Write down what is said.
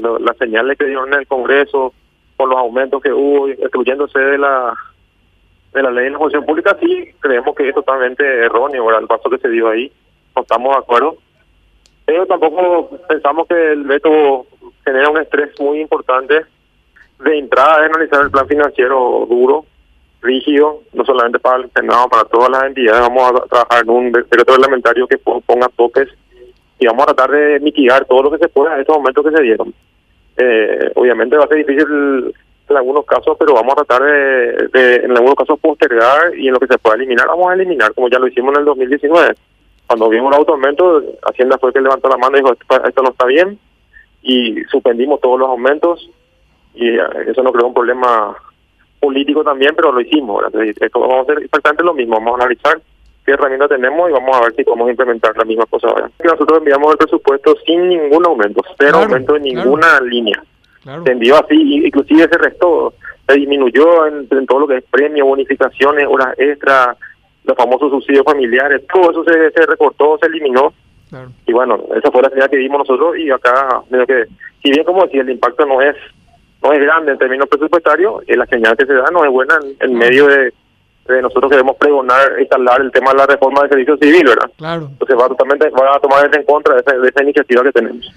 las señales que dieron en el Congreso, por los aumentos que hubo, excluyéndose de la de la ley de negociación pública, sí creemos que es totalmente erróneo el paso que se dio ahí, no estamos de acuerdo. Pero tampoco pensamos que el veto genera un estrés muy importante de entrada de analizar el plan financiero duro, rígido, no solamente para el Senado, para todas las entidades. Vamos a trabajar en un decreto reglamentario que ponga toques y vamos a tratar de mitigar todo lo que se pueda en estos momentos que se dieron. Eh, obviamente va a ser difícil en algunos casos, pero vamos a tratar de, en algunos casos postergar y en lo que se pueda eliminar, vamos a eliminar, como ya lo hicimos en el 2019. Cuando vimos el aumento, Hacienda fue que levantó la mano y dijo, esto, no está bien, y suspendimos todos los aumentos, y eh, eso no creó un problema político también, pero lo hicimos. vamos a hacer exactamente lo mismo, vamos a analizar qué herramientas tenemos y vamos a ver si podemos implementar la misma cosa ahora. Nosotros enviamos el presupuesto sin ningún aumento, cero aumento en ninguna línea. Se envió así, inclusive se restó, se disminuyó en, todo lo que es premio, bonificaciones, horas extras, los famosos subsidios familiares, todo eso se, se recortó, se eliminó. Y bueno, esa fue la señal que dimos nosotros y acá, que, si bien como decía, el impacto no es no es grande en términos presupuestarios, la señal que se da no es buena en medio de nosotros queremos pregonar, instalar el tema de la reforma del servicio civil, ¿verdad? Claro. Entonces va totalmente, va a tomar en contra de esa, de esa iniciativa que tenemos.